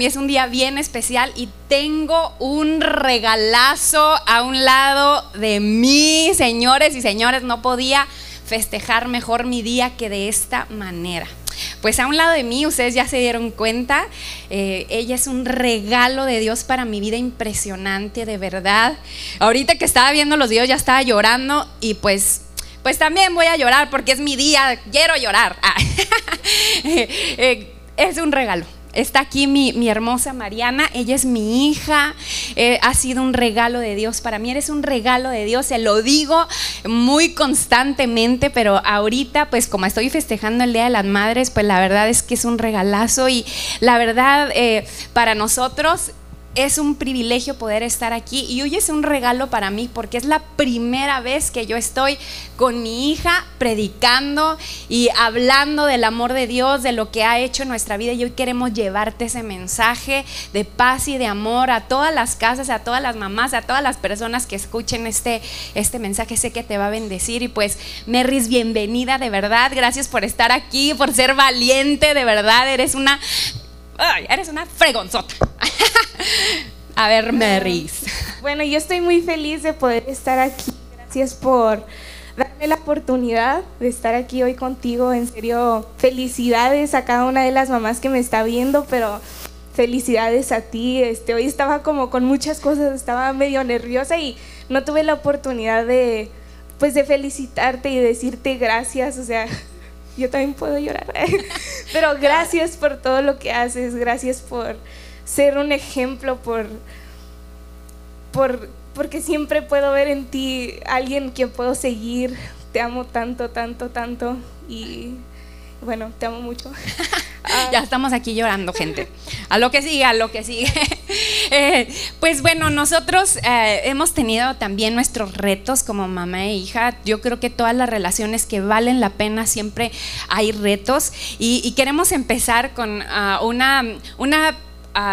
es un día bien especial y tengo un regalazo a un lado de mí, señores y señores. No podía festejar mejor mi día que de esta manera. Pues a un lado de mí, ustedes ya se dieron cuenta, eh, ella es un regalo de Dios para mi vida impresionante, de verdad. Ahorita que estaba viendo los videos ya estaba llorando y pues pues también voy a llorar porque es mi día, quiero llorar. Ah. Eh, es un regalo, Está aquí mi, hermosa Mariana, ella es mi hija, eh, ha sido un regalo de Dios para mí, eres un regalo de Dios, se lo digo muy constantemente, pero ahorita pues como estoy festejando el Día de las Madres, pues la verdad es que es un regalazo y la verdad eh, para nosotros es un privilegio poder estar aquí y hoy es un regalo para mí porque es la primera vez que yo estoy con mi hija predicando y hablando del amor de Dios, de lo que ha hecho en nuestra vida y hoy queremos llevarte ese mensaje de paz y de amor a todas las casas, a todas las mamás, a todas las personas que escuchen este, este mensaje, sé que te va a bendecir y pues Merris, bienvenida de verdad, gracias por estar aquí, por ser valiente, de verdad, eres una eres una fregonzota. A ver, Merris. Bueno, yo estoy muy feliz de poder estar aquí. Gracias por darme la oportunidad de estar aquí hoy contigo. En serio, felicidades a cada una de las mamás que me está viendo, pero felicidades a ti. Este, hoy estaba como con muchas cosas, estaba medio nerviosa y no tuve la oportunidad de, pues, de felicitarte y decirte gracias. O sea, yo también puedo llorar. Pero gracias por todo lo que haces, gracias por ser un ejemplo, por, por, porque siempre puedo ver en ti alguien que puedo seguir. Te amo tanto, tanto, tanto y bueno, te amo mucho. ya estamos aquí llorando, gente. A lo que sigue, a lo que sigue. Eh, pues bueno, nosotros eh, hemos tenido también nuestros retos como mamá e hija. Yo creo que todas las relaciones que valen la pena siempre hay retos. Y, queremos empezar con ah, una, una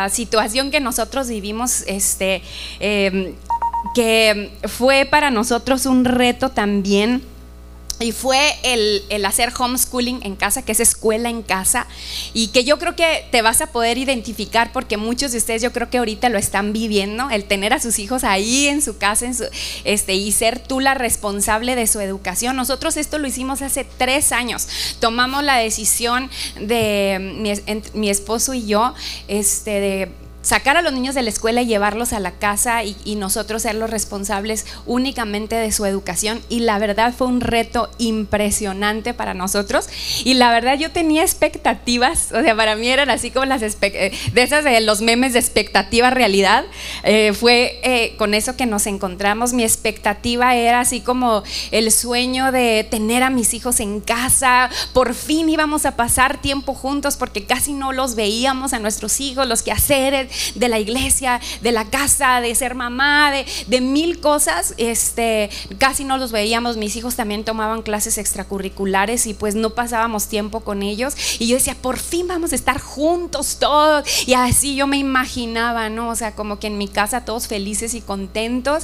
situación que nosotros vivimos, este, em, que fue para nosotros un reto también y fue el, hacer homeschooling en casa, que es escuela en casa, y que yo creo que te vas a poder identificar porque muchos de ustedes yo creo que ahorita lo están viviendo, el tener a sus hijos ahí en su casa en su, este, y ser tú la responsable de su educación. Nosotros esto lo hicimos hace tres años, tomamos la decisión de mi, mi esposo y yo este, de sacar a los niños de la escuela y llevarlos a la casa y, nosotros ser los responsables únicamente de su educación. Y la verdad fue un reto impresionante para nosotros. Y la verdad yo tenía expectativas, o sea, para mí eran así como las de esas de los memes de expectativa realidad. Eh, fue eh, con eso que nos encontramos. Mi expectativa era así como el sueño de tener a mis hijos en casa. Por fin íbamos a pasar tiempo juntos porque casi no los veíamos a nuestros hijos, los quehaceres de la iglesia, de la casa, de ser mamá, de, mil cosas. Este, casi no los veíamos. Mis hijos también tomaban clases extracurriculares y pues no pasábamos tiempo con ellos. Y yo decía, por fin vamos a estar juntos todos. Y así yo me imaginaba, ¿no? O sea, como que en mi casa todos felices y contentos.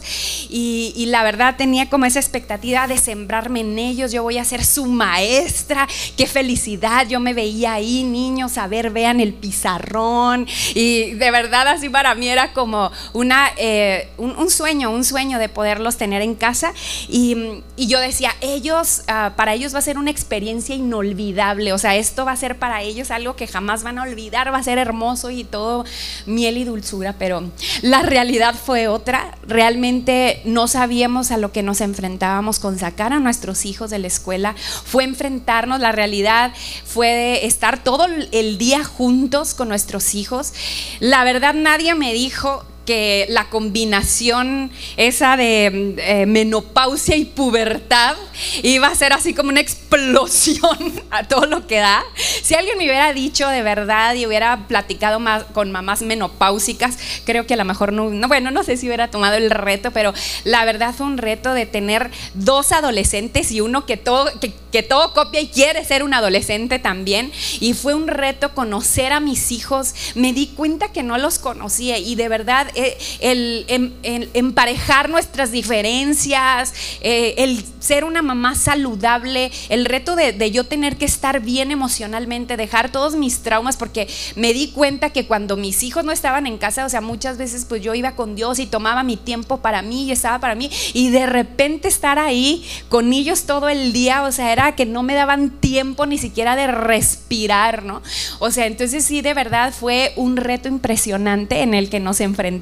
Y, y la verdad tenía como esa expectativa de sembrarme en ellos. Yo voy a ser su maestra. Qué felicidad. Yo me veía ahí, niños, a ver, vean el pizarrón. Y de verdad verdad así para mí era como una, eh, un, sueño, un sueño de poderlos tener en casa. Y, yo decía, ellos, ah, para ellos va a ser una experiencia inolvidable. O sea, esto va a ser para ellos algo que jamás van a olvidar, va a ser hermoso y todo miel y dulzura. Pero la realidad fue otra. Realmente no sabíamos a lo que nos enfrentábamos con sacar a nuestros hijos de la escuela. Fue enfrentarnos, la realidad fue estar todo el día juntos con nuestros hijos. La verdad nadie me dijo que la combinación esa de eh, menopausia y pubertad iba a ser así como una explosión a todo lo que da. Si alguien me hubiera dicho de verdad y hubiera platicado más con mamás menopáusicas, creo que a lo mejor no, bueno, no sé si hubiera tomado el reto, pero la verdad fue un reto de tener dos adolescentes y uno que todo, que, todo copia y quiere ser un adolescente también. Y fue un reto conocer a mis hijos. Me di cuenta que no los conocía y de verdad eh, el, em, el, emparejar nuestras diferencias, eh, el ser una mamá saludable, el reto de, de yo tener que estar bien emocionalmente, dejar todos mis traumas, porque me di cuenta que cuando mis hijos no estaban en casa, o sea, muchas veces pues yo iba con Dios y tomaba mi tiempo para mí y estaba para mí, y de repente estar ahí con ellos todo el día, o sea, era que no me daban tiempo ni siquiera de respirar, ¿no? O sea, entonces sí, de verdad fue un reto impresionante en el que nos enfrentamos.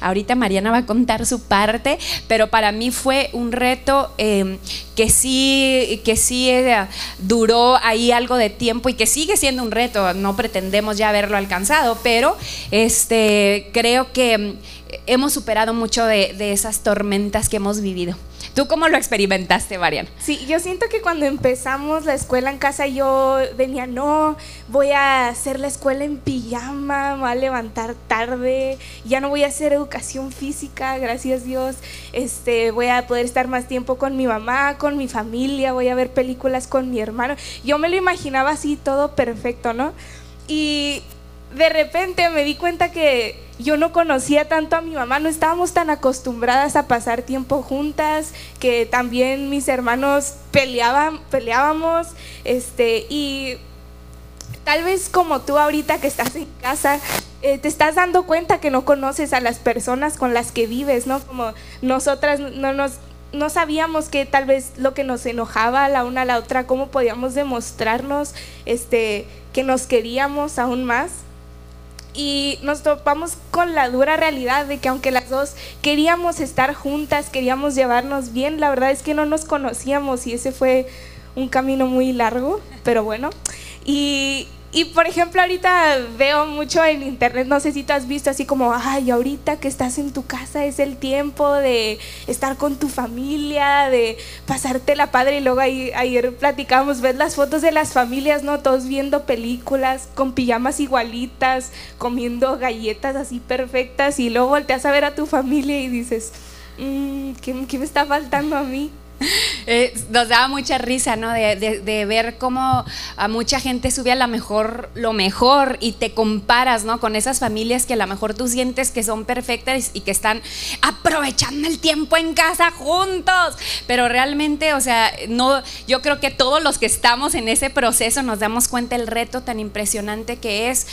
Ahorita Mariana va a contar su parte, pero para mí fue un reto em, que sí, que sí eh, duró ahí algo de tiempo y que sigue siendo un reto. No pretendemos ya haberlo alcanzado, pero este, creo que hemos superado mucho de, de esas tormentas que hemos vivido. ¿Tú cómo lo experimentaste, Marian? Sí, yo siento que cuando empezamos la escuela en casa yo venía, no, voy a hacer la escuela en pijama, me voy a levantar tarde, ya no voy a hacer educación física, gracias Dios, este, voy a poder estar más tiempo con mi mamá, con mi familia, voy a ver películas con mi hermano. Yo me lo imaginaba así todo perfecto, ¿no? Y de repente me di cuenta que yo no conocía tanto a mi mamá, no estábamos tan acostumbradas a pasar tiempo juntas, que también mis hermanos peleaban, peleábamos, este, y tal vez como tú ahorita que estás en casa, eh, te estás dando cuenta que no conoces a las personas con las que vives, ¿no? Como nosotras no nos no sabíamos que tal vez lo que nos enojaba la una a la otra, cómo podíamos demostrarnos este, que nos queríamos aún más y nos topamos con la dura realidad de que aunque las dos queríamos estar juntas, queríamos llevarnos bien, la verdad es que no nos conocíamos y ese fue un camino muy largo, pero bueno. Y y por ejemplo, ahorita veo mucho en internet, no sé si tú has visto así como, ay, ahorita que estás en tu casa es el tiempo de estar con tu familia, de pasarte la padre. Y luego ahí, ayer platicamos, ves las fotos de las familias, ¿no? Todos viendo películas, con pijamas igualitas, comiendo galletas así perfectas. Y luego volteas a ver a tu familia y dices, mm, ¿qué, ¿qué me está faltando a mí? Eh, nos daba mucha risa, ¿no? De, ver cómo a mucha gente sube a lo mejor lo mejor y te comparas, ¿no? Con esas familias que a lo mejor tú sientes que son perfectas y que están aprovechando el tiempo en casa juntos. Pero realmente, o sea, no, yo creo que todos los que estamos en ese proceso nos damos cuenta el reto tan impresionante que es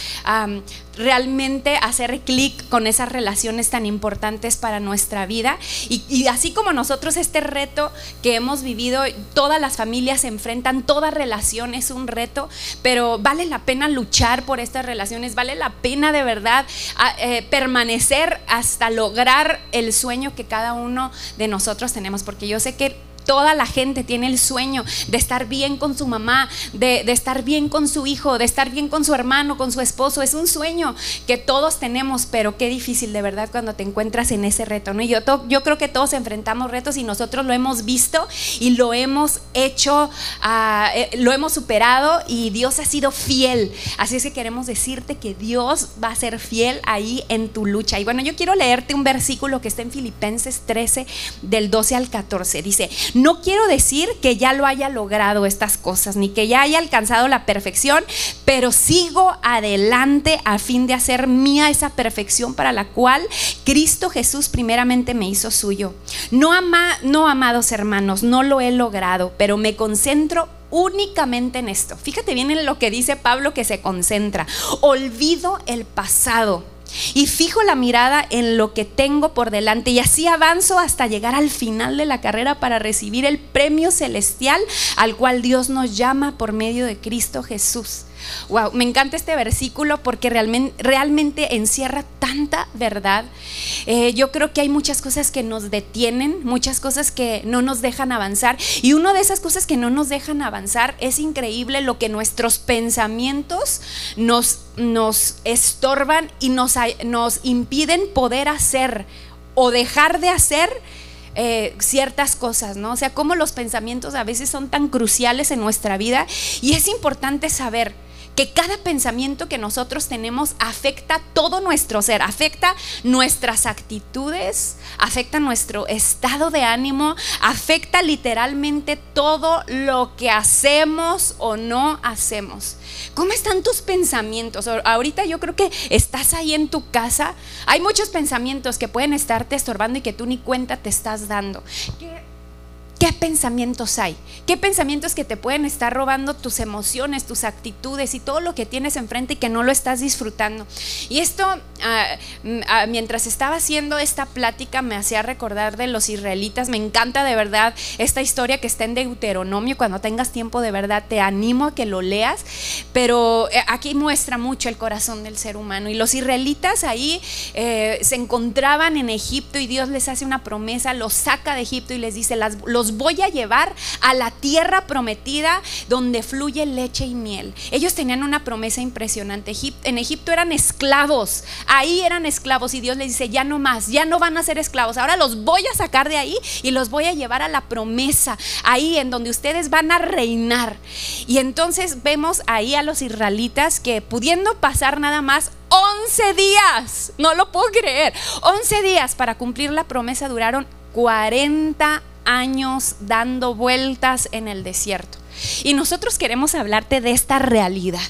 realmente hacer clic con esas relaciones tan importantes para nuestra vida. Y, así como nosotros este reto que hemos vivido, todas las familias se enfrentan, toda relación es un reto, pero vale la pena luchar por estas relaciones, vale la pena de verdad eh, permanecer hasta lograr el sueño que cada uno de nosotros tenemos, porque yo sé que Toda la gente tiene el sueño de estar bien con su mamá, de, estar bien con su hijo, de estar bien con su hermano, con su esposo. Es un sueño que todos tenemos, pero qué difícil de verdad cuando te encuentras en ese reto. ¿no? yo, yo creo que todos enfrentamos retos y nosotros lo hemos visto y lo hemos hecho, ah, eh, lo hemos superado y Dios ha sido fiel. Así es que queremos decirte que Dios va a ser fiel ahí en tu lucha. Y bueno, yo quiero leerte un versículo que está en Filipenses 13 del 12 al 14. Dice, no quiero decir que ya lo haya logrado estas cosas, ni que ya haya alcanzado la perfección, pero sigo adelante a fin de hacer mía esa perfección para la cual Cristo Jesús primeramente me hizo suyo. No, no amados hermanos, no lo he logrado, pero me concentro únicamente en esto. Fíjate bien en lo que dice Pablo que se concentra. Olvido el pasado y fijo la mirada en lo que tengo por delante y así avanzo hasta llegar al final de la carrera para recibir el premio celestial al cual Dios nos llama por medio de Cristo Jesús. Wow, me encanta este versículo porque realmente, realmente encierra tanta verdad. Eh, yo creo que hay muchas cosas que nos detienen, muchas cosas que no nos dejan avanzar. Y una de esas cosas que no nos dejan avanzar es increíble lo que nuestros pensamientos nos, nos estorban y nos, nos impiden poder hacer o dejar de hacer. Eh, ciertas cosas, ¿no? O sea, cómo los pensamientos a veces son tan cruciales en nuestra vida y es importante saber que cada pensamiento que nosotros tenemos afecta todo nuestro ser, afecta nuestras actitudes, afecta nuestro estado de ánimo, afecta literalmente todo lo que hacemos o no hacemos. ¿Cómo están tus pensamientos? Ahorita yo creo que estás ahí en tu casa. Hay muchos pensamientos que pueden estarte estorbando y que tú ni cuenta te estás dando. ¿Qué pensamientos hay? ¿Qué pensamientos que te pueden estar robando tus emociones, tus actitudes y todo lo que tienes enfrente y que no lo estás disfrutando? Y esto, ah, ah, mientras estaba haciendo esta plática, me hacía recordar de los israelitas. Me encanta de verdad esta historia que está en Deuteronomio. Cuando tengas tiempo, de verdad, te animo a que lo leas. Pero eh, aquí muestra mucho el corazón del ser humano. Y los israelitas ahí eh, se encontraban en Egipto y Dios les hace una promesa, los saca de Egipto y les dice, las, los voy a llevar a la tierra prometida donde fluye leche y miel. Ellos tenían una promesa impresionante. En Egipto eran esclavos, ahí eran esclavos y Dios les dice, ya no más, ya no van a ser esclavos, ahora los voy a sacar de ahí y los voy a llevar a la promesa, ahí en donde ustedes van a reinar. Y entonces vemos ahí a los israelitas que pudiendo pasar nada más 11 días, no lo puedo creer, 11 días para cumplir la promesa duraron 40 años dando vueltas en el desierto. Y nosotros queremos hablarte de esta realidad.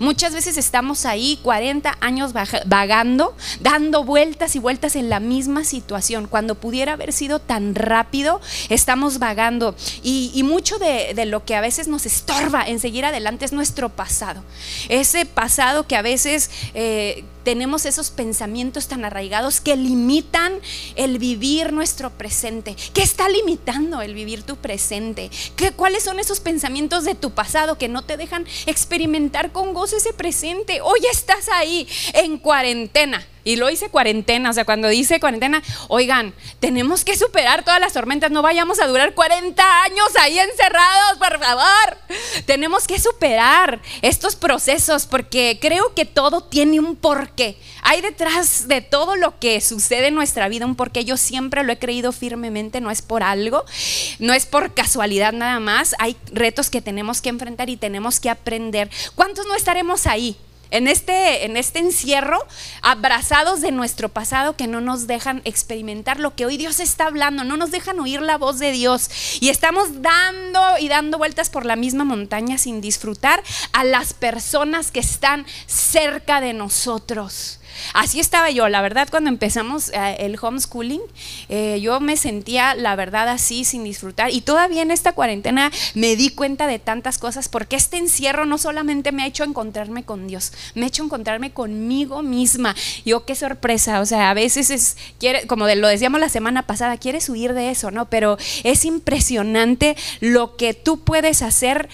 Muchas veces estamos ahí 40 años vagando, dando vueltas y vueltas en la misma situación. Cuando pudiera haber sido tan rápido, estamos vagando. Y, mucho de, lo que a veces nos estorba en seguir adelante es nuestro pasado. Ese pasado que a veces eh, tenemos esos pensamientos tan arraigados que limitan el vivir nuestro presente. ¿Qué está limitando el vivir tu presente? ¿Qué, ¿Cuáles son esos pensamientos de tu pasado que no te dejan experimentar con gozo ese presente? Hoy estás ahí en cuarentena y lo hice cuarentena, o sea, cuando dice cuarentena, oigan, tenemos que superar todas las tormentas, no vayamos a durar 40 años ahí encerrados, por favor. Tenemos que superar estos procesos porque creo que todo tiene un porqué. Hay detrás de todo lo que sucede en nuestra vida un porqué. Yo siempre lo he creído firmemente, no es por algo, no es por casualidad nada más. Hay retos que tenemos que enfrentar y tenemos que aprender. ¿Cuántos no estaremos ahí? En este, en este encierro, abrazados de nuestro pasado que no nos dejan experimentar lo que hoy Dios está hablando, no nos dejan oír la voz de Dios. Y estamos dando y dando vueltas por la misma montaña sin disfrutar a las personas que están cerca de nosotros. Así estaba yo, la verdad, cuando empezamos eh, el homeschooling, eh, yo me sentía, la verdad, así, sin disfrutar. Y todavía en esta cuarentena me di cuenta de tantas cosas, porque este encierro no solamente me ha hecho encontrarme con Dios, me ha hecho encontrarme conmigo misma. Yo, qué sorpresa, o sea, a veces es, quiere, como lo decíamos la semana pasada, quieres huir de eso, ¿no? Pero es impresionante lo que tú puedes hacer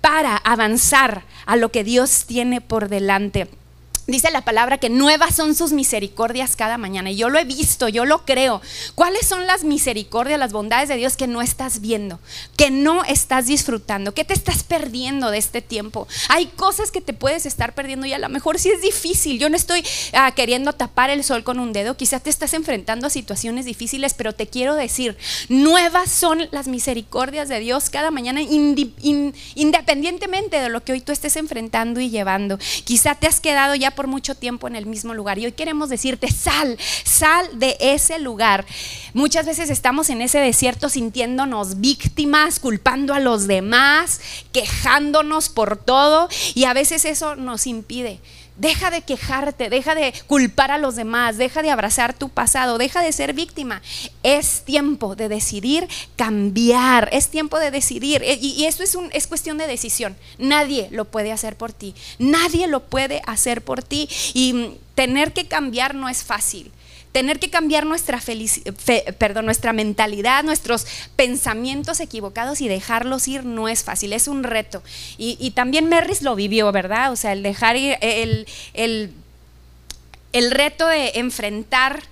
para avanzar a lo que Dios tiene por delante. Dice la palabra que nuevas son sus misericordias cada mañana. Y yo lo he visto, yo lo creo. ¿Cuáles son las misericordias, las bondades de Dios que no estás viendo, que no estás disfrutando? ¿Qué te estás perdiendo de este tiempo? Hay cosas que te puedes estar perdiendo y a lo mejor sí es difícil. Yo no estoy ah, queriendo tapar el sol con un dedo. Quizás te estás enfrentando a situaciones difíciles, pero te quiero decir, nuevas son las misericordias de Dios cada mañana, independientemente de lo que hoy tú estés enfrentando y llevando. Quizá te has quedado ya por mucho tiempo en el mismo lugar. Y hoy queremos decirte, sal, sal de ese lugar. Muchas veces estamos en ese desierto sintiéndonos víctimas, culpando a los demás, quejándonos por todo y a veces eso nos impide Deja de quejarte, deja de culpar a los demás, deja de abrazar tu pasado, deja de ser víctima. Es tiempo de decidir cambiar, es tiempo de decidir. E, y, eso es, un, es cuestión de decisión. Nadie lo puede hacer por ti, nadie lo puede hacer por ti. Y mm, tener que cambiar no es fácil tener que cambiar nuestra, perdón, nuestra mentalidad, nuestros pensamientos equivocados y dejarlos ir no es fácil, es un reto. Y, también Merris lo vivió, ¿verdad? O sea, el dejar ir, el, el, reto de enfrentar,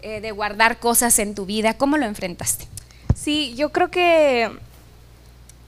eh, de guardar cosas en tu vida, ¿cómo lo enfrentaste? Sí, yo creo que,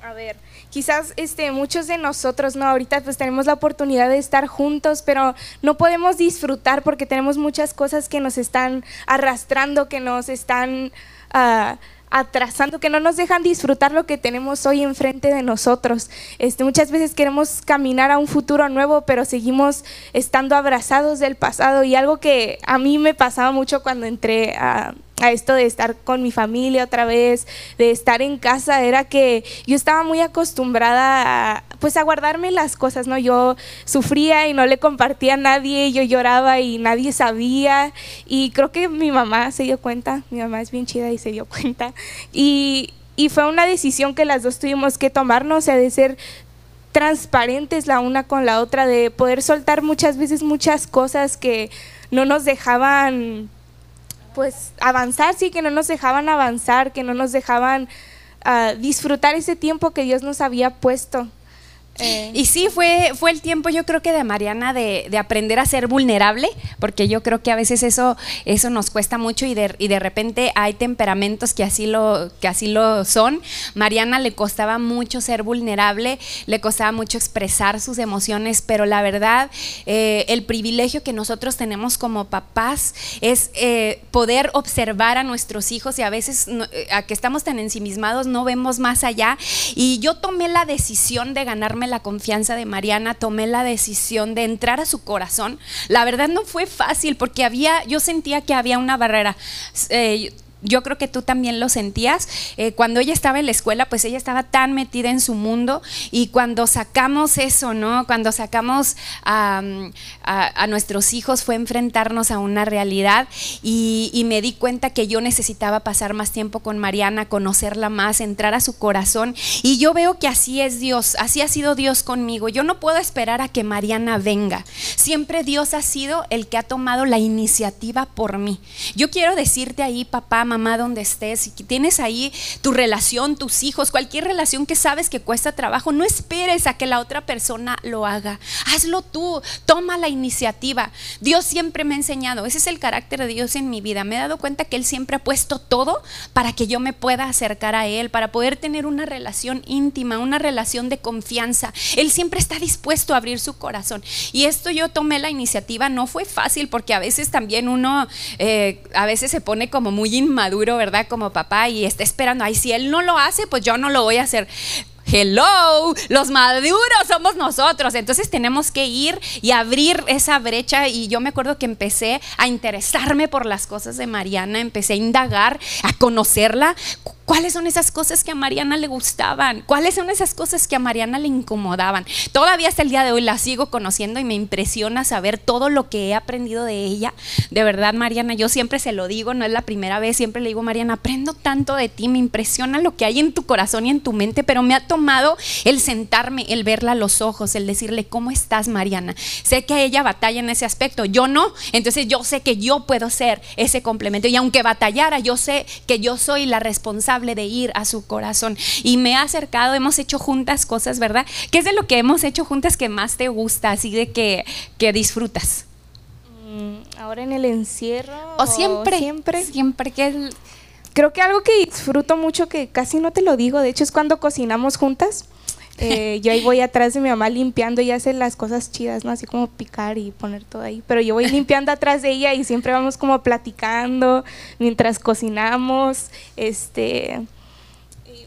a ver, quizás este, muchos de nosotros, ¿no? Ahorita pues tenemos la oportunidad de estar juntos, pero no podemos disfrutar porque tenemos muchas cosas que nos están arrastrando, que nos están... Uh, atrasando, que no nos dejan disfrutar lo que tenemos hoy enfrente de nosotros. Este, muchas veces queremos caminar a un futuro nuevo, pero seguimos estando abrazados del pasado y algo que a mí me pasaba mucho cuando entré a, a esto de estar con mi familia otra vez, de estar en casa, era que yo estaba muy acostumbrada a, pues a guardarme las cosas, ¿no? Yo sufría y no le compartía a nadie, yo lloraba y nadie sabía y creo que mi mamá se dio cuenta, mi mamá es bien chida y se dio cuenta y, y fue una decisión que las dos tuvimos que tomarnos, o sea, de ser transparentes la una con la otra, de poder soltar muchas veces muchas cosas que no nos dejaban pues avanzar, sí, que no nos dejaban avanzar, que no nos dejaban uh, disfrutar ese tiempo que Dios nos había puesto. Eh. Y sí, fue, fue el tiempo yo creo que de Mariana de, de, aprender a ser vulnerable, porque yo creo que a veces eso, eso nos cuesta mucho y de, y de repente hay temperamentos que así, lo, que así lo son. Mariana le costaba mucho ser vulnerable, le costaba mucho expresar sus emociones, pero la verdad, eh, el privilegio que nosotros tenemos como papás es eh, poder observar a nuestros hijos y a veces eh, a que estamos tan ensimismados no vemos más allá. Y yo tomé la decisión de ganarme la confianza de Mariana, tomé la decisión de entrar a su corazón. La verdad no fue fácil porque había, yo sentía que había una barrera. Eh, yo creo que tú también lo sentías. Eh, cuando ella estaba en la escuela, pues ella estaba tan metida en su mundo y cuando sacamos eso, ¿no? Cuando sacamos a, nuestros hijos fue enfrentarnos a una realidad y, y, me di cuenta que yo necesitaba pasar más tiempo con Mariana, conocerla más, entrar a su corazón y yo veo que así es Dios, así ha sido Dios conmigo. Yo no puedo esperar a que Mariana venga. Siempre Dios ha sido el que ha tomado la iniciativa por mí. Yo quiero decirte ahí, papá, mamá, donde estés, si tienes ahí tu relación, tus hijos, cualquier relación que sabes que cuesta trabajo, no esperes a que la otra persona lo haga. Hazlo tú, toma la iniciativa. Dios siempre me ha enseñado, ese es el carácter de Dios en mi vida. Me he dado cuenta que Él siempre ha puesto todo para que yo me pueda acercar a Él, para poder tener una relación íntima, una relación de confianza. Él siempre está dispuesto a abrir su corazón. Y esto yo tomé la iniciativa, no fue fácil porque a veces también uno, eh, a veces se pone como muy inmaduro maduro, ¿verdad? Como papá y está esperando, ay, si él no lo hace, pues yo no lo voy a hacer. Hello, los maduros somos nosotros. Entonces tenemos que ir y abrir esa brecha. Y yo me acuerdo que empecé a interesarme por las cosas de Mariana, empecé a indagar, a conocerla. ¿Cuáles son esas cosas que a Mariana le gustaban? ¿Cuáles son esas cosas que a Mariana le incomodaban? Todavía hasta el día de hoy la sigo conociendo y me impresiona saber todo lo que he aprendido de ella. De verdad, Mariana, yo siempre se lo digo, no es la primera vez, siempre le digo, Mariana, aprendo tanto de ti, me impresiona lo que hay en tu corazón y en tu mente, pero me ha tomado el sentarme, el verla a los ojos, el decirle, ¿cómo estás, Mariana? Sé que ella batalla en ese aspecto, yo no, entonces yo sé que yo puedo ser ese complemento y aunque batallara, yo sé que yo soy la responsable de ir a su corazón. Y me ha acercado, hemos hecho juntas cosas, ¿verdad? ¿Qué es de lo que hemos hecho juntas que más te gusta, así de que, que disfrutas? Mm, ahora en el encierro. O siempre. Siempre. Siempre que Creo que algo que disfruto mucho, que casi no te lo digo, de hecho es cuando cocinamos juntas. Eh, yo ahí voy atrás de mi mamá limpiando y hace las cosas chidas, ¿no? Así como picar y poner todo ahí. Pero yo voy limpiando atrás de ella y siempre vamos como platicando mientras cocinamos. Este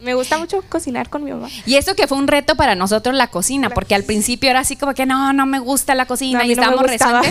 me gusta mucho cocinar con mi mamá. Y eso que fue un reto para nosotros la cocina, porque al principio era así como que no, no me gusta la cocina no, y estábamos rezando.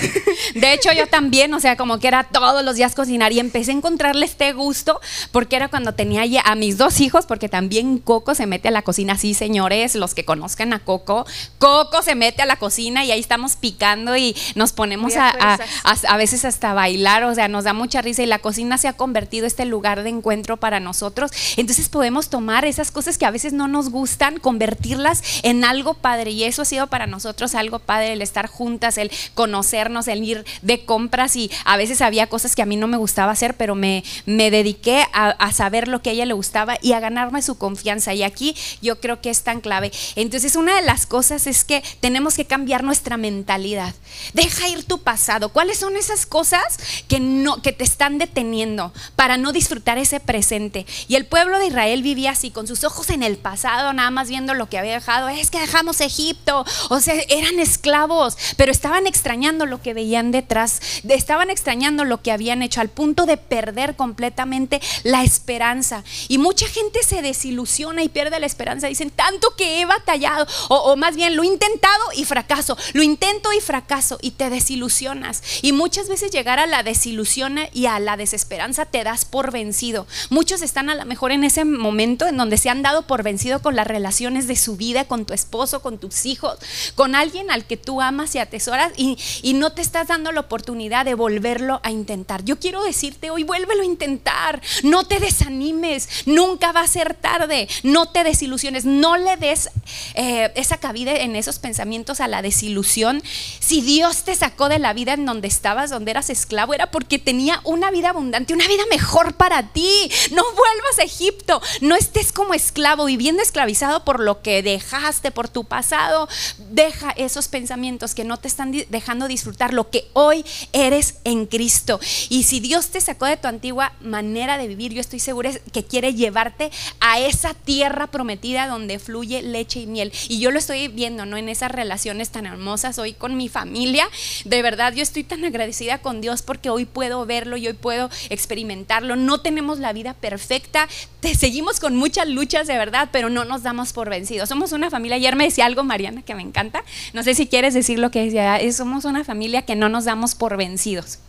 De hecho, yo también, o sea, como que era todos los días cocinar y empecé a encontrarle este gusto, porque era cuando tenía ya a mis dos hijos, porque también Coco se mete a la cocina, sí, señores, los que conozcan a Coco, Coco se mete a la cocina y ahí estamos picando y nos ponemos a, a, a, a veces hasta bailar, o sea, nos da mucha risa y la cocina se ha convertido este lugar de encuentro para nosotros. Entonces podemos tomar esas cosas que a veces no nos gustan, convertirlas en algo padre. Y eso ha sido para nosotros algo padre, el estar juntas, el conocernos, el ir de compras. Y a veces había cosas que a mí no me gustaba hacer, pero me, me dediqué a, a saber lo que a ella le gustaba y a ganarme su confianza. Y aquí yo creo que es tan clave. Entonces, una de las cosas es que tenemos que cambiar nuestra mentalidad. Deja ir tu pasado. ¿Cuáles son esas cosas que, no, que te están deteniendo para no disfrutar ese presente? Y el pueblo de Israel vivía así con sus ojos en el pasado, nada más viendo lo que había dejado. Es que dejamos Egipto, o sea, eran esclavos, pero estaban extrañando lo que veían detrás, estaban extrañando lo que habían hecho al punto de perder completamente la esperanza. Y mucha gente se desilusiona y pierde la esperanza. Dicen, tanto que he batallado, o, o más bien lo he intentado y fracaso, lo intento y fracaso, y te desilusionas. Y muchas veces llegar a la desilusión y a la desesperanza te das por vencido. Muchos están a lo mejor en ese momento en donde se han dado por vencido con las relaciones de su vida, con tu esposo, con tus hijos, con alguien al que tú amas y atesoras y, y no te estás dando la oportunidad de volverlo a intentar. Yo quiero decirte hoy, vuélvelo a intentar, no te desanimes, nunca va a ser tarde, no te desilusiones, no le des eh, esa cabida en esos pensamientos a la desilusión. Si Dios te sacó de la vida en donde estabas, donde eras esclavo, era porque tenía una vida abundante, una vida mejor para ti. No vuelvas a Egipto, no como esclavo, viviendo esclavizado por lo que dejaste, por tu pasado. Deja esos pensamientos que no te están dejando disfrutar lo que hoy eres en Cristo. Y si Dios te sacó de tu antigua manera de vivir, yo estoy segura que quiere llevarte a esa tierra prometida donde fluye leche y miel. Y yo lo estoy viendo, ¿no? En esas relaciones tan hermosas hoy con mi familia. De verdad, yo estoy tan agradecida con Dios porque hoy puedo verlo y hoy puedo experimentarlo. No tenemos la vida perfecta, te seguimos con muchas luchas de verdad, pero no nos damos por vencidos. Somos una familia, ayer me decía algo Mariana que me encanta, no sé si quieres decir lo que decía, somos una familia que no nos damos por vencidos.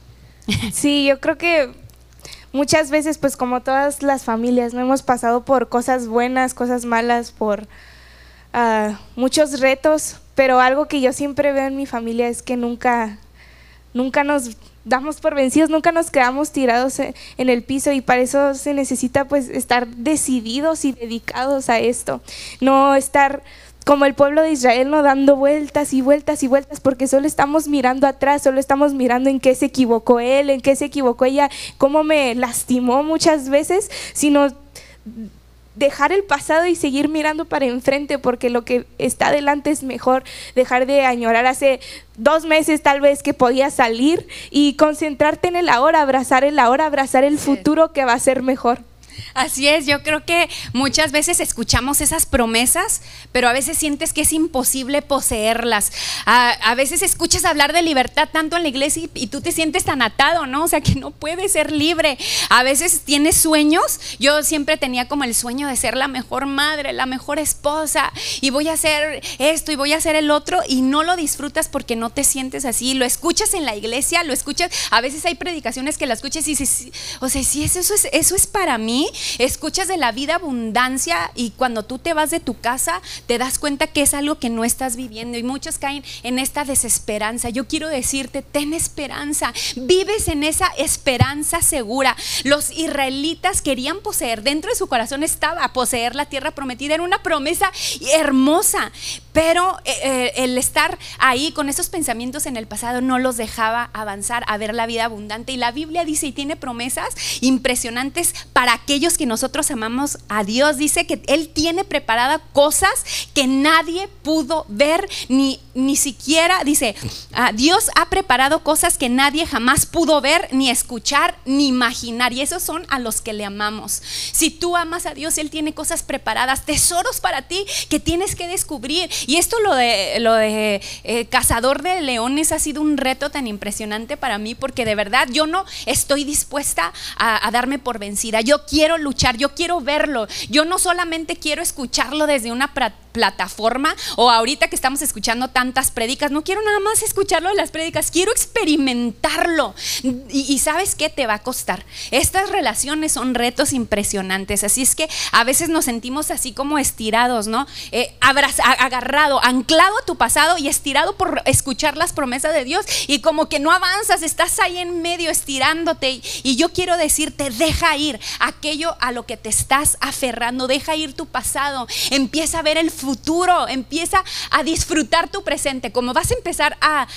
Sí, yo creo que muchas veces, pues como todas las familias, no hemos pasado por cosas buenas, cosas malas, por uh, muchos retos, pero algo que yo siempre veo en mi familia es que nunca, nunca nos damos por vencidos, nunca nos quedamos tirados en el piso y para eso se necesita pues estar decididos y dedicados a esto, no estar como el pueblo de Israel no dando vueltas y vueltas y vueltas porque solo estamos mirando atrás, solo estamos mirando en qué se equivocó él, en qué se equivocó ella, cómo me lastimó muchas veces, sino dejar el pasado y seguir mirando para enfrente porque lo que está adelante es mejor dejar de añorar hace dos meses tal vez que podía salir y concentrarte en el ahora, abrazar el ahora, abrazar el futuro que va a ser mejor. Así es, yo creo que muchas veces escuchamos esas promesas, pero a veces sientes que es imposible poseerlas. A, veces escuchas hablar de libertad tanto en la iglesia y, tú te sientes tan atado, ¿no? O sea, que no puedes ser libre. A veces tienes sueños. Yo siempre tenía como el sueño de ser la mejor madre, la mejor esposa, y voy a hacer esto y voy a hacer el otro, y no lo disfrutas porque no te sientes así. Lo escuchas en la iglesia, lo escuchas. A veces hay predicaciones que la escuchas y dices, o sea, si eso, es, eso es para mí escuchas de la vida abundancia y cuando tú te vas de tu casa te das cuenta que es algo que no estás viviendo y muchos caen en esta desesperanza. Yo quiero decirte, ten esperanza, vives en esa esperanza segura. Los israelitas querían poseer, dentro de su corazón estaba poseer la tierra prometida, era una promesa hermosa, pero eh, eh, el estar ahí con esos pensamientos en el pasado no los dejaba avanzar a ver la vida abundante. Y la Biblia dice y tiene promesas impresionantes para aquellos que nosotros amamos a Dios. Dice que Él tiene preparada cosas que nadie pudo ver ni, ni siquiera, dice, ah, Dios ha preparado cosas que nadie jamás pudo ver, ni escuchar, ni imaginar. Y esos son a los que le amamos. Si tú amas a Dios, Él tiene cosas preparadas, tesoros para ti que tienes que descubrir. Y esto lo de, lo de eh, cazador de leones ha sido un reto tan impresionante para mí porque de verdad yo no estoy dispuesta a, a darme por vencida. Yo quiero luchar, yo quiero verlo. Yo no solamente quiero escucharlo desde una plataforma o ahorita que estamos escuchando tantas prédicas, no quiero nada más escucharlo de las prédicas, quiero experimentarlo. Y, sabes qué te va a costar. Estas relaciones son retos impresionantes, así es que a veces nos sentimos así como estirados, ¿no? Eh, agarrado, anclado a tu pasado y estirado por escuchar las promesas de Dios y como que no avanzas, estás ahí en medio estirándote y yo quiero decirte, deja ir aquello a lo que te estás aferrando, deja ir tu pasado, empieza a ver el futuro, empieza a disfrutar tu presente. Como vas a empezar a,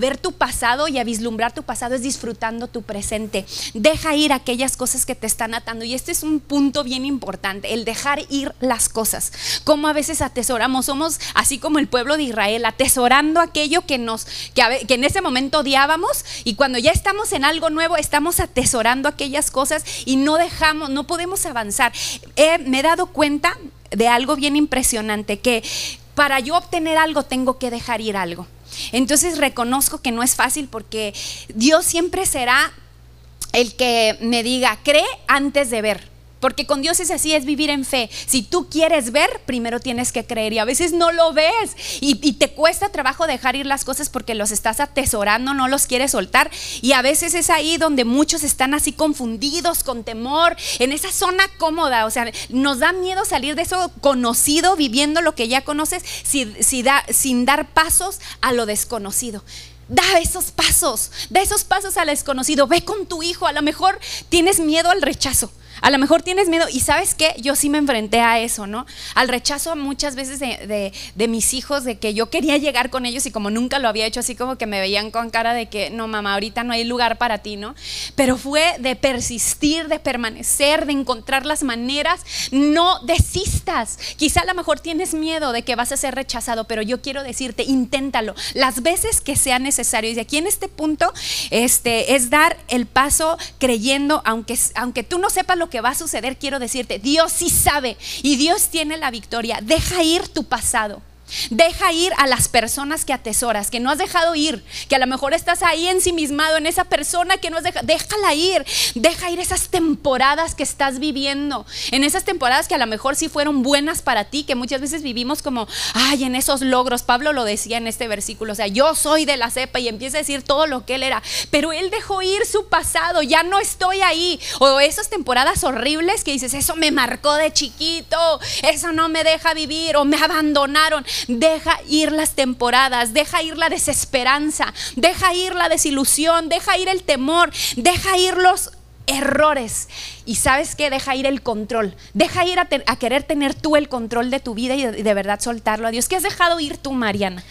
ver tu pasado y a vislumbrar tu pasado, es disfrutando tu presente. Deja ir aquellas cosas que te están atando. Y este es un punto bien importante, el dejar ir las cosas. Como a veces atesoramos, somos así como el pueblo de Israel, atesorando aquello que nos, que, que en ese momento odiábamos y cuando ya estamos en algo nuevo, estamos atesorando aquellas cosas y no dejamos, no podemos avanzar. me he dado cuenta de algo bien impresionante, que para yo obtener algo tengo que dejar ir algo. Entonces reconozco que no es fácil porque Dios siempre será el que me diga, cree antes de ver. Porque con Dios es así, es vivir en fe. Si tú quieres ver, primero tienes que creer y a veces no lo ves y, te cuesta trabajo dejar ir las cosas porque los estás atesorando, no los quieres soltar y a veces es ahí donde muchos están así confundidos, con temor, en esa zona cómoda. O sea, nos da miedo salir de eso conocido, viviendo lo que ya conoces, sin dar pasos a lo desconocido. Da esos pasos, da esos pasos al desconocido. Ve con tu hijo, a lo mejor tienes miedo al rechazo. A lo mejor tienes miedo y sabes qué, yo sí me enfrenté a eso, ¿no? Al rechazo muchas veces de, mis hijos, de que yo quería llegar con ellos y como nunca lo había hecho, así como que me veían con cara de que, no, mamá, ahorita no hay lugar para ti, ¿no? Pero fue de persistir, de permanecer, de encontrar las maneras, no desistas. Quizá a lo mejor tienes miedo de que vas a ser rechazado, pero yo quiero decirte, inténtalo las veces que sea necesario. Y aquí en este punto este, es dar el paso creyendo, aunque, aunque tú no sepas lo que va a suceder, quiero decirte, Dios sí sabe y Dios tiene la victoria. Deja ir tu pasado. Deja ir a las personas que atesoras, que no has dejado ir, que a lo mejor estás ahí ensimismado en esa persona que no has dejado. Déjala ir, deja ir esas temporadas que estás viviendo, en esas temporadas que a lo mejor sí fueron buenas para ti, que muchas veces vivimos como, ay, en esos logros. Pablo lo decía en este versículo, o sea, yo soy de la cepa y empieza a decir todo lo que él era, pero él dejó ir su pasado, ya no estoy ahí. O esas temporadas horribles que dices, eso me marcó de chiquito, eso no me deja vivir o me abandonaron. Deja ir las temporadas, deja ir la desesperanza, deja ir la desilusión, deja ir el temor, deja ir los errores. Y sabes qué, deja ir el control, deja ir a, querer tener tú el control de tu vida y de, de verdad soltarlo a Dios. ¿Qué has dejado ir tú, Mariana?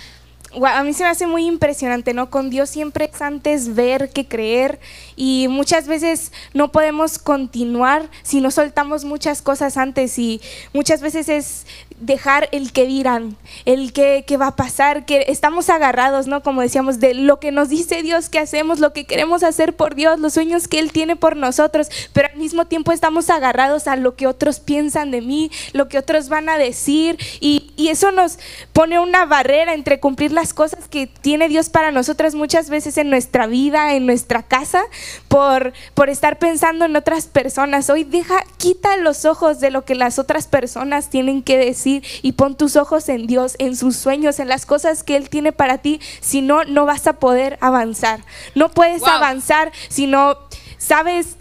A mí se me hace muy impresionante, ¿no? Con Dios siempre es antes ver que creer y muchas veces no podemos continuar si no soltamos muchas cosas antes y muchas veces es dejar el que dirán, el que, va a pasar, que estamos agarrados, ¿no? Como decíamos, de lo que nos dice Dios que hacemos, lo que queremos hacer por Dios, los sueños que Él tiene por nosotros, pero al mismo tiempo estamos agarrados a lo que otros piensan de mí, lo que otros van a decir y, y eso nos pone una barrera entre cumplir las cosas que tiene Dios para nosotros muchas veces en nuestra vida, en nuestra casa, por, por estar pensando en otras personas. Hoy deja, quita los ojos de lo que las otras personas tienen que decir y pon tus ojos en Dios, en sus sueños, en las cosas que Él tiene para ti. Si no, no vas a poder avanzar. No puedes avanzar si no sabes,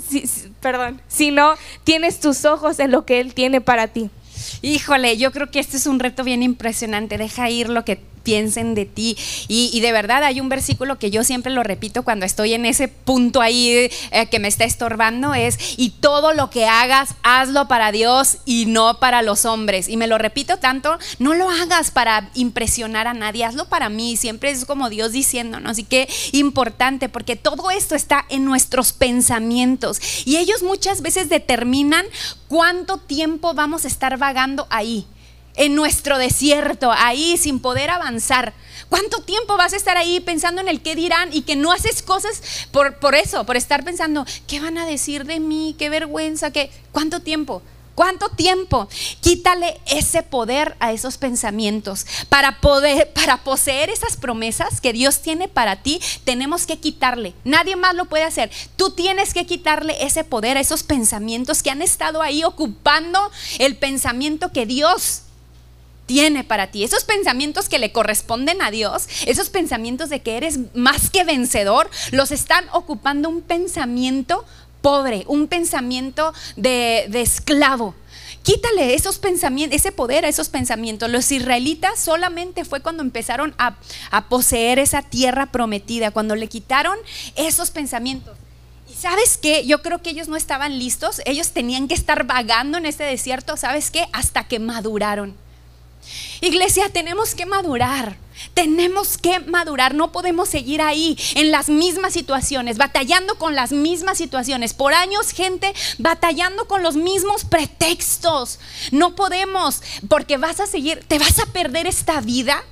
perdón, si no tienes tus ojos en lo que Él tiene para ti. Híjole, yo creo que este es un reto bien impresionante. Deja ir lo que piensen de ti. Y, de verdad hay un versículo que yo siempre lo repito cuando estoy en ese punto ahí eh, que me está estorbando, es, y todo lo que hagas, hazlo para Dios y no para los hombres. Y me lo repito tanto, no lo hagas para impresionar a nadie, hazlo para mí. Siempre es como Dios diciéndonos. Y qué importante, porque todo esto está en nuestros pensamientos. Y ellos muchas veces determinan cuánto tiempo vamos a estar vagando ahí en nuestro desierto, ahí sin poder avanzar. ¿Cuánto tiempo vas a estar ahí pensando en el qué dirán y que no haces cosas por, por eso, por estar pensando, ¿qué van a decir de mí? ¿Qué vergüenza? ¿Qué? ¿Cuánto tiempo? ¿Cuánto tiempo? Quítale ese poder a esos pensamientos. Para poder, para poseer esas promesas que Dios tiene para ti, tenemos que quitarle. Nadie más lo puede hacer. Tú tienes que quitarle ese poder a esos pensamientos que han estado ahí ocupando el pensamiento que Dios tiene para ti, esos pensamientos que le corresponden a Dios, esos pensamientos de que eres más que vencedor, los están ocupando un pensamiento pobre, un pensamiento de, esclavo. Quítale esos pensamientos, ese poder a esos pensamientos. Los israelitas solamente fue cuando empezaron a, a poseer esa tierra prometida, cuando le quitaron esos pensamientos. Y sabes qué, yo creo que ellos no estaban listos, ellos tenían que estar vagando en ese desierto, ¿sabes qué? Hasta que maduraron. Iglesia, tenemos que madurar. Tenemos que madurar, no podemos seguir ahí en las mismas situaciones, batallando con las mismas situaciones. Por años gente batallando con los mismos pretextos. No podemos, porque vas a seguir, te vas a perder esta vida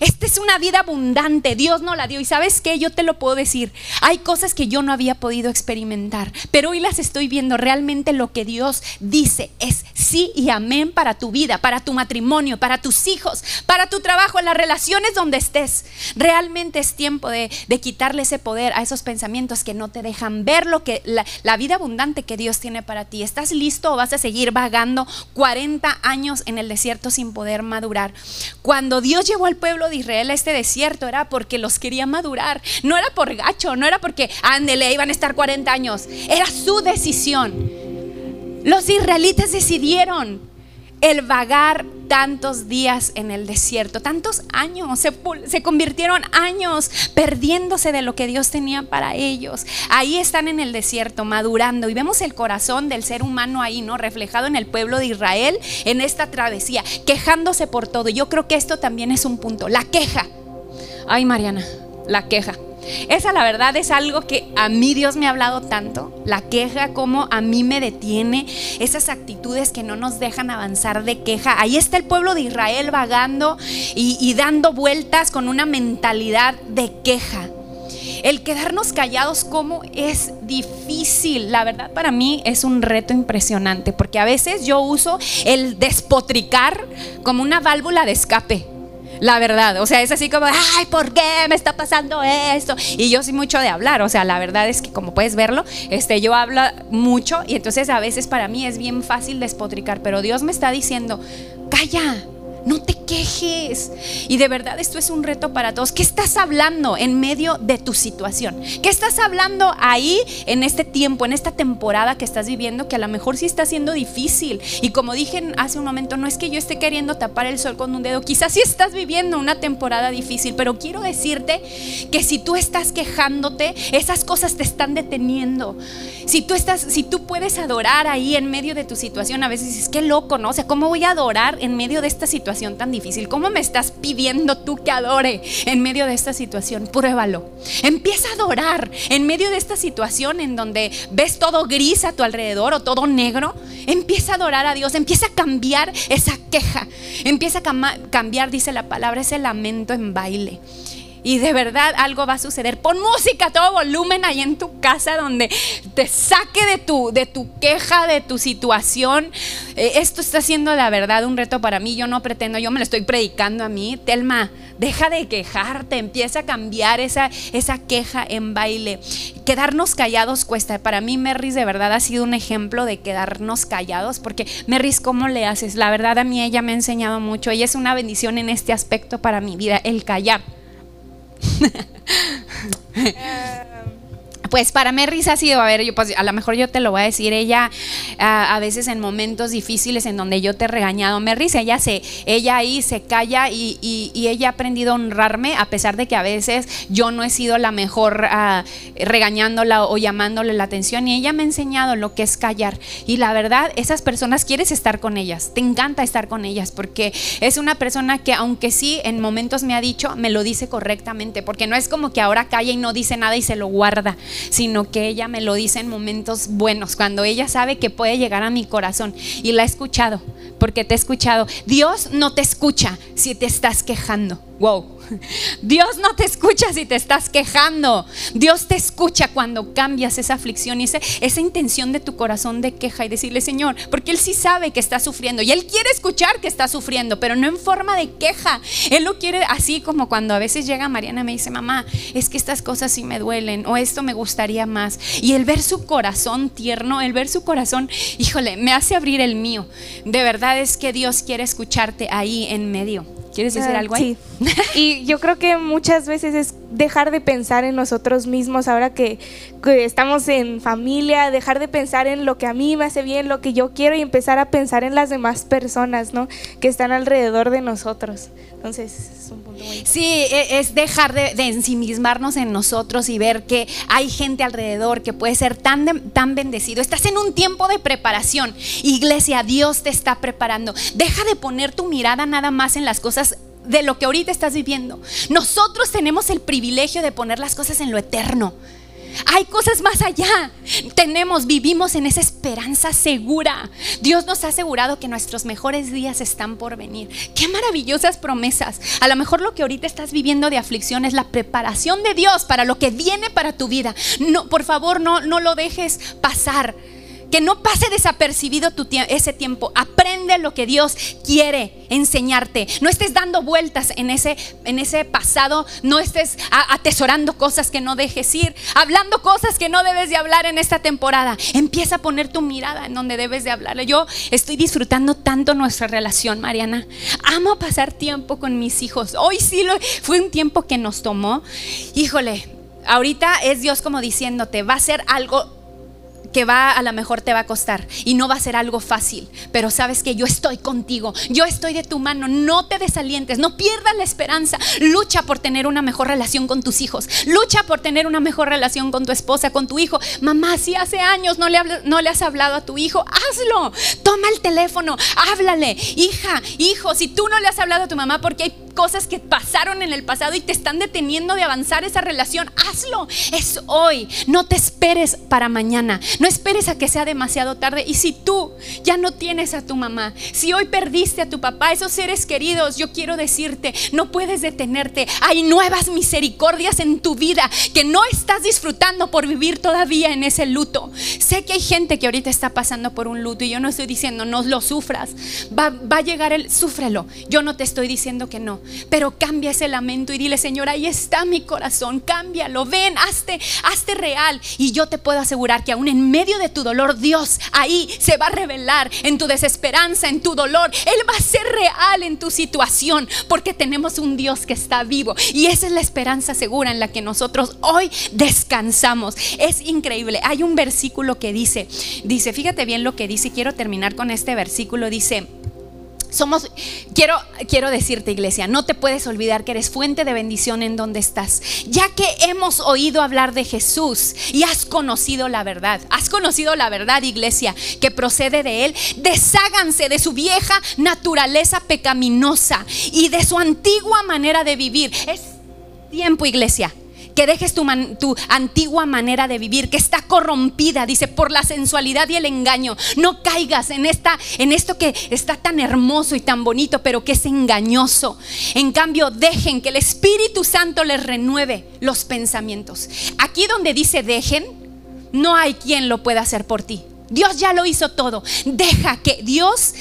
esta es una vida abundante, Dios no la dio. Y sabes qué, yo te lo puedo decir, hay cosas que yo no había podido experimentar, pero hoy las estoy viendo. Realmente lo que Dios dice es sí y amén para tu vida, para tu matrimonio, para tus hijos, para tu trabajo, en las relaciones donde estés. Realmente es tiempo de, quitarle ese poder a esos pensamientos que no te dejan ver lo que la, la vida abundante que Dios tiene para ti. ¿Estás listo o vas a seguir vagando 40 años en el desierto sin poder madurar? Cuando Dios llevó al pueblo de Israel a este desierto era porque los quería madurar. No era por gacho, no era porque ándele, iban a estar 40 años. Era su decisión. Los israelitas decidieron el vagar tantos días en el desierto, tantos años, se, se, convirtieron años perdiéndose de lo que Dios tenía para ellos. Ahí están en el desierto, madurando, y vemos el corazón del ser humano ahí, ¿no? Reflejado en el pueblo de Israel, en esta travesía, quejándose por todo. Yo creo que esto también es un punto, la queja. Ay, Mariana, la queja. Esa la verdad es algo que a mí Dios me ha hablado tanto, la queja como a mí me detiene, esas actitudes que no nos dejan avanzar de queja. Ahí está el pueblo de Israel vagando y, dando vueltas con una mentalidad de queja. El quedarnos callados como es difícil. La verdad para mí es un reto impresionante porque a veces yo uso el despotricar como una válvula de escape. La verdad, o sea, es así como, ay, ¿por qué me está pasando esto? Y yo soy mucho de hablar, o sea, la verdad es que como puedes verlo, este, yo hablo mucho y entonces a veces para mí es bien fácil despotricar, pero Dios me está diciendo, calla, no te quejes. Y de verdad esto es un reto para todos. ¿Qué estás hablando en medio de tu situación? ¿Qué estás hablando ahí en este tiempo, en esta temporada que estás viviendo que a lo mejor sí está siendo difícil? Y como dije hace un momento, no es que yo esté queriendo tapar el sol con un dedo. Quizás sí estás viviendo una temporada difícil, pero quiero decirte que si tú estás quejándote, esas cosas te están deteniendo. Si tú estás, si tú puedes adorar ahí en medio de tu situación, a veces dices, qué loco, ¿no? O sea, ¿cómo voy a adorar en medio de esta situación? Tan difícil? ¿Cómo me estás pidiendo tú que adore en medio de esta situación? Pruébalo. Empieza a adorar en medio de esta situación en donde ves todo gris a tu alrededor o todo negro. Empieza a adorar a Dios, empieza a cambiar esa queja, empieza a cambiar, dice la palabra, ese lamento en baile y de verdad algo va a suceder. Pon música a todo volumen ahí en tu casa donde te saque de tu, de tu queja, de tu situación. Eh, esto está siendo la verdad un reto para mí. Yo no pretendo, yo me lo estoy predicando a mí. Telma, deja de quejarte, empieza a cambiar esa, esa queja en baile. Quedarnos callados cuesta. Para mí Merris de verdad ha sido un ejemplo de quedarnos callados porque Merris, ¿cómo le haces? La verdad a mí ella me ha enseñado mucho. Ella es una bendición en este aspecto para mi vida, el callar. yeah. Pues para Merris ha sido, a ver, yo pues a lo mejor yo te lo voy a decir, ella a veces en momentos difíciles en donde yo te he regañado, Merris, ella se, ella ahí se calla y, ella ha aprendido a honrarme a pesar de que a veces yo no he sido la mejor ah, regañándola o llamándole la atención y ella me ha enseñado lo que es callar. Y la verdad esas personas quieres estar con ellas, te encanta estar con ellas porque es una persona que aunque sí en momentos me ha dicho, me lo dice correctamente, porque no es como que ahora calla y no dice nada y se lo guarda sino que ella me lo dice en momentos buenos, cuando ella sabe que puede llegar a mi corazón. Y la he escuchado, porque te he escuchado. Dios no te escucha si te estás quejando. Wow. Dios no te escucha si te estás quejando. Dios te escucha cuando cambias esa aflicción y esa, esa intención de tu corazón de queja y decirle, Señor, porque Él sí sabe que está sufriendo y Él quiere escuchar que está sufriendo, pero no en forma de queja. Él lo quiere así como cuando a veces llega Mariana y me dice, mamá, es que estas cosas sí me duelen o esto me gustaría más. Y el ver su corazón tierno, el ver su corazón, híjole, me hace abrir el mío. De verdad es que Dios quiere escucharte ahí en medio. ¿Quieres decir ah, algo ahí? Sí. y yo creo que muchas veces es dejar de pensar en nosotros mismos ahora que, estamos en familia, dejar de pensar en lo que a mí me hace bien, lo que yo quiero y empezar a pensar en las demás personas, ¿no? Que están alrededor de nosotros. Entonces, es un. Sí, e, es dejar de, ensimismarnos en nosotros y ver que hay gente alrededor que puede ser tan, tan bendecido. Estás en un tiempo de preparación. Iglesia, Dios te está preparando. Deja de poner tu mirada nada más en las cosas de lo que ahorita estás viviendo. Nosotros tenemos el privilegio de poner las cosas en lo eterno. Hay cosas más allá. Tenemos, vivimos en esa esperanza segura. Dios nos ha asegurado que nuestros mejores días están por venir. Qué maravillosas promesas. A lo mejor lo que ahorita estás viviendo de aflicción es la preparación de Dios para lo que viene para tu vida. No, por favor, no, no lo dejes pasar que no pase desapercibido tu ese tiempo. Aprende lo que Dios quiere enseñarte. No estés dando vueltas en ese, en ese pasado. No estés atesorando cosas que no dejes ir. Hablando cosas que no debes de hablar en esta temporada. Empieza a poner tu mirada en donde debes de hablar. Yo estoy disfrutando tanto nuestra relación, Mariana. Amo pasar tiempo con mis hijos. Hoy sí lo, fue un tiempo que nos tomó. Híjole, ahorita es Dios como diciéndote, va a ser algo que va a lo mejor te va a costar y no va a ser algo fácil, pero sabes que yo estoy contigo, yo estoy de tu mano, no te desalientes, no pierdas la esperanza, lucha por tener una mejor relación con tus hijos, lucha por tener una mejor relación con tu esposa, con tu hijo. Mamá, si hace años no le, no le has hablado a tu hijo, hazlo, toma el teléfono, háblale, hija, hijo, si tú no le has hablado a tu mamá porque hay cosas que pasaron en el pasado y te están deteniendo de avanzar esa relación, hazlo. Es hoy. No te esperes para mañana. No esperes a que sea demasiado tarde. Y si tú ya no tienes a tu mamá, si hoy perdiste a tu papá, esos seres queridos, yo quiero decirte, no puedes detenerte. Hay nuevas misericordias en tu vida que no estás disfrutando por vivir todavía en ese luto. Sé que hay gente que ahorita está pasando por un luto y yo no estoy diciendo no lo sufras. Va, va a llegar el, súfrelo. Yo no te estoy diciendo que no. Pero cambia ese lamento y dile, Señor, ahí está mi corazón, cámbialo, ven, hazte, hazte real. Y yo te puedo asegurar que aún en medio de tu dolor, Dios ahí se va a revelar en tu desesperanza, en tu dolor. Él va a ser real en tu situación, porque tenemos un Dios que está vivo. Y esa es la esperanza segura en la que nosotros hoy descansamos. Es increíble. Hay un versículo que dice, dice, fíjate bien lo que dice, quiero terminar con este versículo, dice, somos, quiero, quiero decirte iglesia, no te puedes olvidar que eres fuente de bendición en donde estás. Ya que hemos oído hablar de Jesús y has conocido la verdad, has conocido la verdad iglesia que procede de Él, desháganse de su vieja naturaleza pecaminosa y de su antigua manera de vivir. Es tiempo iglesia que dejes tu, antigua manera de vivir, que está corrompida, dice, por la sensualidad y el engaño. No caigas en, esta, en esto que está tan hermoso y tan bonito, pero que es engañoso. En cambio, dejen que el Espíritu Santo les renueve los pensamientos. Aquí donde dice dejen, no hay quien lo pueda hacer por ti. Dios ya lo hizo todo. Deja que Dios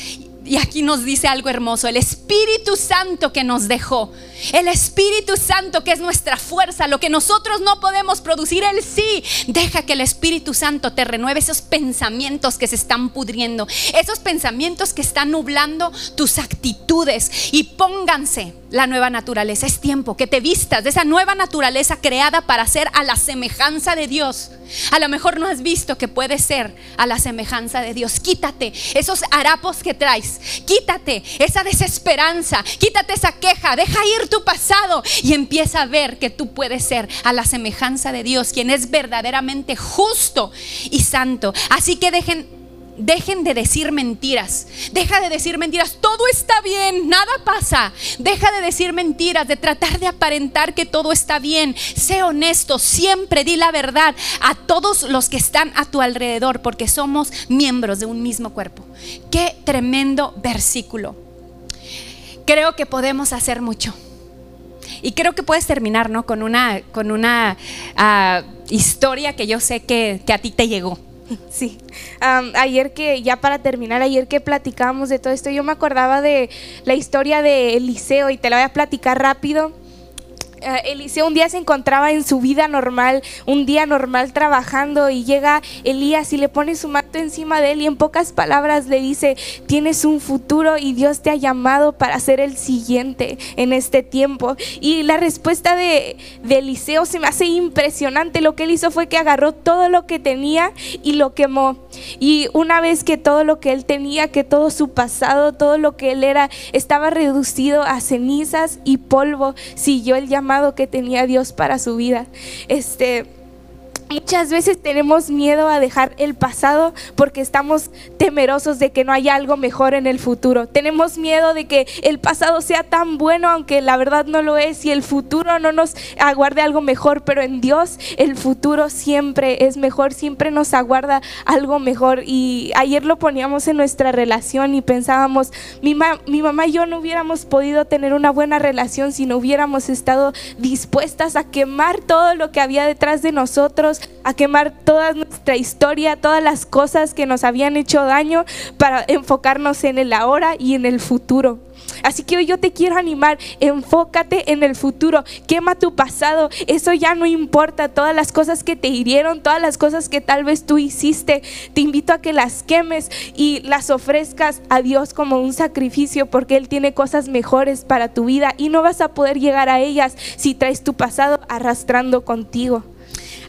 y aquí nos dice algo hermoso, el Espíritu Santo que nos dejó, el Espíritu Santo que es nuestra fuerza, lo que nosotros no podemos producir, Él sí. Deja que el Espíritu Santo te renueve esos pensamientos que se están pudriendo, esos pensamientos que están nublando tus actitudes y pónganse la nueva naturaleza. Es tiempo que te vistas de esa nueva naturaleza creada para ser a la semejanza de Dios. A lo mejor no has visto que puede ser a la semejanza de Dios. Quítate esos harapos que traes. Quítate esa desesperanza. Quítate esa queja. Deja ir tu pasado y empieza a ver que tú puedes ser a la semejanza de Dios, quien es verdaderamente justo y santo. Así que dejen de decir mentiras. Deja de decir mentiras. Todo está bien, nada pasa. Deja de decir mentiras, de tratar de aparentar que todo está bien. Sé honesto, siempre di la verdad a todos los que están a tu alrededor, porque somos miembros de un mismo cuerpo. Qué tremendo versículo. Creo que podemos hacer mucho. Y creo que puedes terminar ¿no? con una, con una ah, historia que yo sé que, que a ti te llegó. Sí, ayer que, ya para terminar, ayer que platicábamos de todo esto, yo me acordaba de la historia de Eliseo y te la voy a platicar rápido. Eh, Eliseo un día se encontraba en su vida normal, un día normal trabajando y llega Elías y le pone su manto encima de él y en pocas palabras le dice, tienes un futuro y Dios te ha llamado para ser el siguiente en este tiempo. Y la respuesta de, de Eliseo se me hace impresionante. Lo que él hizo fue que agarró todo lo que tenía y lo quemó. Y una vez que todo lo que él tenía, que todo su pasado, todo lo que él era, estaba reducido a cenizas y polvo, siguió el llamado que tenía Dios para su vida. Este, Muchas veces tenemos miedo a dejar el pasado porque estamos temerosos de que no haya algo mejor en el futuro. Tenemos miedo de que el pasado sea tan bueno aunque la verdad no lo es y el futuro no nos aguarde algo mejor, pero en Dios el futuro siempre es mejor, siempre nos aguarda algo mejor. Y ayer lo poníamos en nuestra relación y pensábamos, mi, mi mamá y yo no hubiéramos podido tener una buena relación si no hubiéramos estado dispuestas a quemar todo lo que había detrás de nosotros a quemar toda nuestra historia, todas las cosas que nos habían hecho daño para enfocarnos en el ahora y en el futuro. Así que hoy yo te quiero animar, enfócate en el futuro, quema tu pasado, eso ya no importa, todas las cosas que te hirieron, todas las cosas que tal vez tú hiciste, te invito a que las quemes y las ofrezcas a Dios como un sacrificio porque Él tiene cosas mejores para tu vida y no vas a poder llegar a ellas si traes tu pasado arrastrando contigo.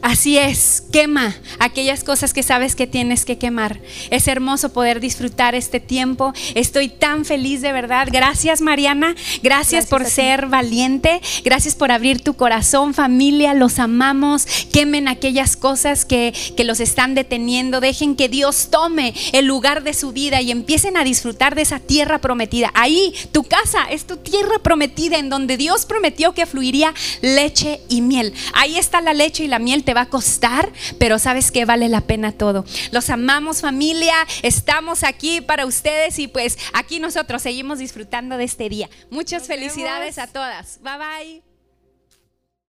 Así es, quema aquellas cosas que sabes que tienes que quemar. Es hermoso poder disfrutar este tiempo. Estoy tan feliz de verdad. Gracias Mariana, gracias, por ser valiente, gracias por abrir tu corazón familia, los amamos. Quemen aquellas cosas que, que los están deteniendo. Dejen que Dios tome el lugar de su vida y empiecen a disfrutar de esa tierra prometida. Ahí, tu casa es tu tierra prometida en donde Dios prometió que fluiría leche y miel. Ahí está la leche y la miel. Te va a costar, pero sabes que vale la pena todo. Los amamos familia, estamos aquí para ustedes y pues aquí nosotros seguimos disfrutando de este día. Muchas felicidades a todas. Bye bye.